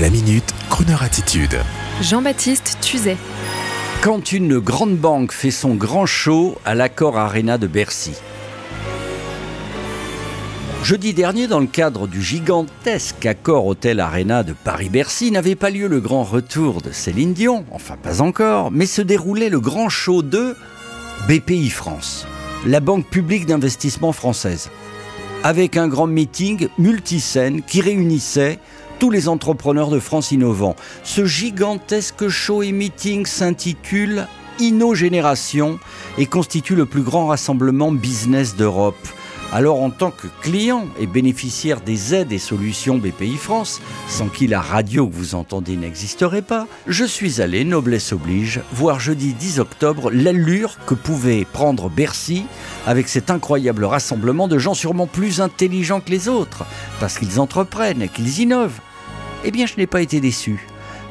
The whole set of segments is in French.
La minute, Kroneur attitude. Jean-Baptiste Tuzet. Quand une grande banque fait son grand show à l'Accor Arena de Bercy. Jeudi dernier, dans le cadre du gigantesque Accor Hôtel Arena de Paris-Bercy, n'avait pas lieu le grand retour de Céline Dion, enfin pas encore, mais se déroulait le grand show de BPI France, la banque publique d'investissement française, avec un grand meeting multiscène qui réunissait tous les entrepreneurs de France innovants. Ce gigantesque show et meeting s'intitule InnoGénération et constitue le plus grand rassemblement business d'Europe. Alors en tant que client et bénéficiaire des aides et solutions BPI France, sans qui la radio que vous entendez n'existerait pas, je suis allé, noblesse oblige, voir jeudi 10 octobre l'allure que pouvait prendre Bercy avec cet incroyable rassemblement de gens sûrement plus intelligents que les autres, parce qu'ils entreprennent et qu'ils innovent. Eh bien je n'ai pas été déçu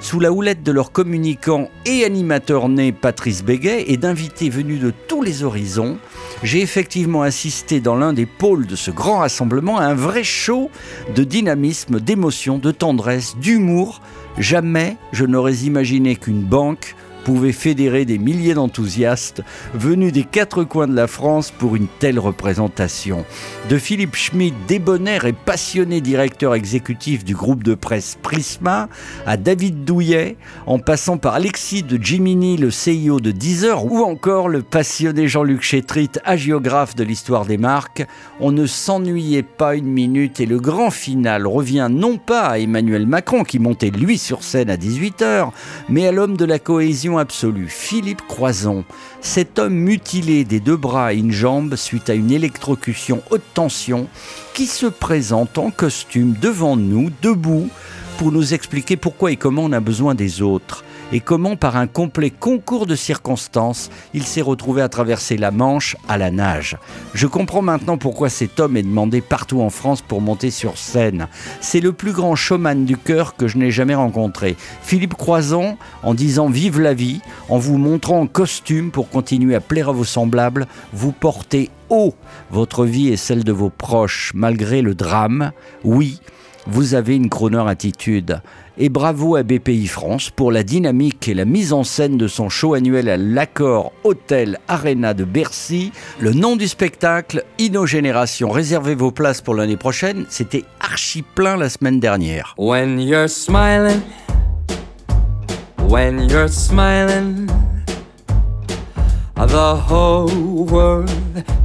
sous la houlette de leur communicant et animateur né Patrice Béguet et d'invités venus de tous les horizons, j'ai effectivement assisté dans l'un des pôles de ce grand rassemblement à un vrai show de dynamisme, d'émotion, de tendresse, d'humour. Jamais je n'aurais imaginé qu'une banque pouvait fédérer des milliers d'enthousiastes venus des quatre coins de la France pour une telle représentation. De Philippe Schmidt, débonnaire et passionné directeur exécutif du groupe de presse Prisma, à David Douillet, en passant par Alexis de Jiminy, le CIO de Deezer, ou encore le passionné Jean-Luc Chétrit, agiographe de l'histoire des marques, on ne s'ennuyait pas une minute et le grand final revient non pas à Emmanuel Macron qui montait lui sur scène à 18h, mais à l'homme de la cohésion absolu, Philippe Croison, cet homme mutilé des deux bras et une jambe suite à une électrocution haute tension, qui se présente en costume devant nous, debout, pour nous expliquer pourquoi et comment on a besoin des autres et comment par un complet concours de circonstances, il s'est retrouvé à traverser la Manche à la nage. Je comprends maintenant pourquoi cet homme est demandé partout en France pour monter sur scène. C'est le plus grand showman du cœur que je n'ai jamais rencontré. Philippe Croison, en disant vive la vie, en vous montrant en costume pour continuer à plaire à vos semblables, vous portez haut votre vie et celle de vos proches, malgré le drame. Oui, vous avez une Croner attitude. Et bravo à BPI France pour la dynamique et la mise en scène de son show annuel à l'Accord Hôtel Arena de Bercy. Le nom du spectacle, Innogénération. Réservez vos places pour l'année prochaine. C'était archi plein la semaine dernière. When you're smiling, when you're smiling, the whole world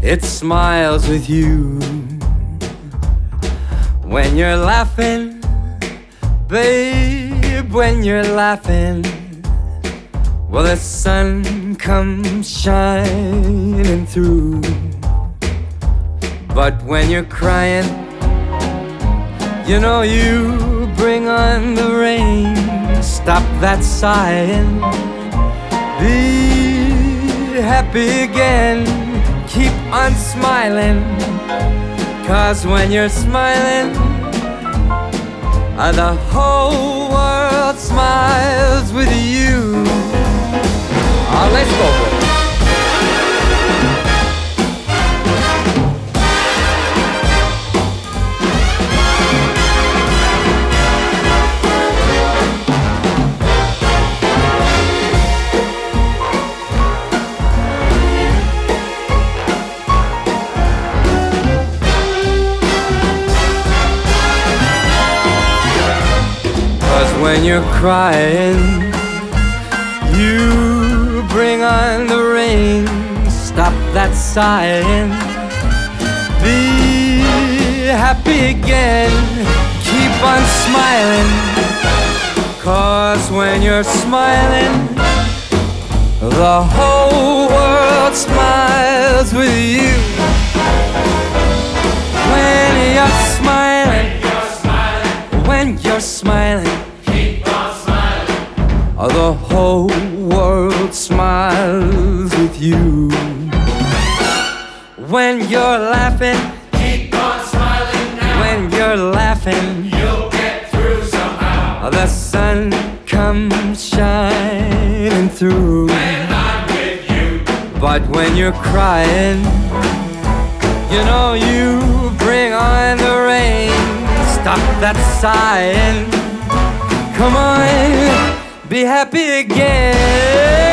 it smiles with you. When you're laughing, babe, when you're laughing, well, the sun comes shining through. But when you're crying, you know you bring on the rain. Stop that sighing, be happy again, keep on smiling. Cause when you're smiling, uh, the whole world smiles with you. Uh, let's go. When you're crying. You bring on the rain, stop that sighing. Be happy again, keep on smiling. Cause when you're smiling, the whole world smiles with you. World smiles with you. When you're laughing, keep on smiling now. When you're laughing, you'll get through somehow. The sun comes shining through. When I'm with you. But when you're crying, you know you bring on the rain. Stop that sighing Come on, be happy again.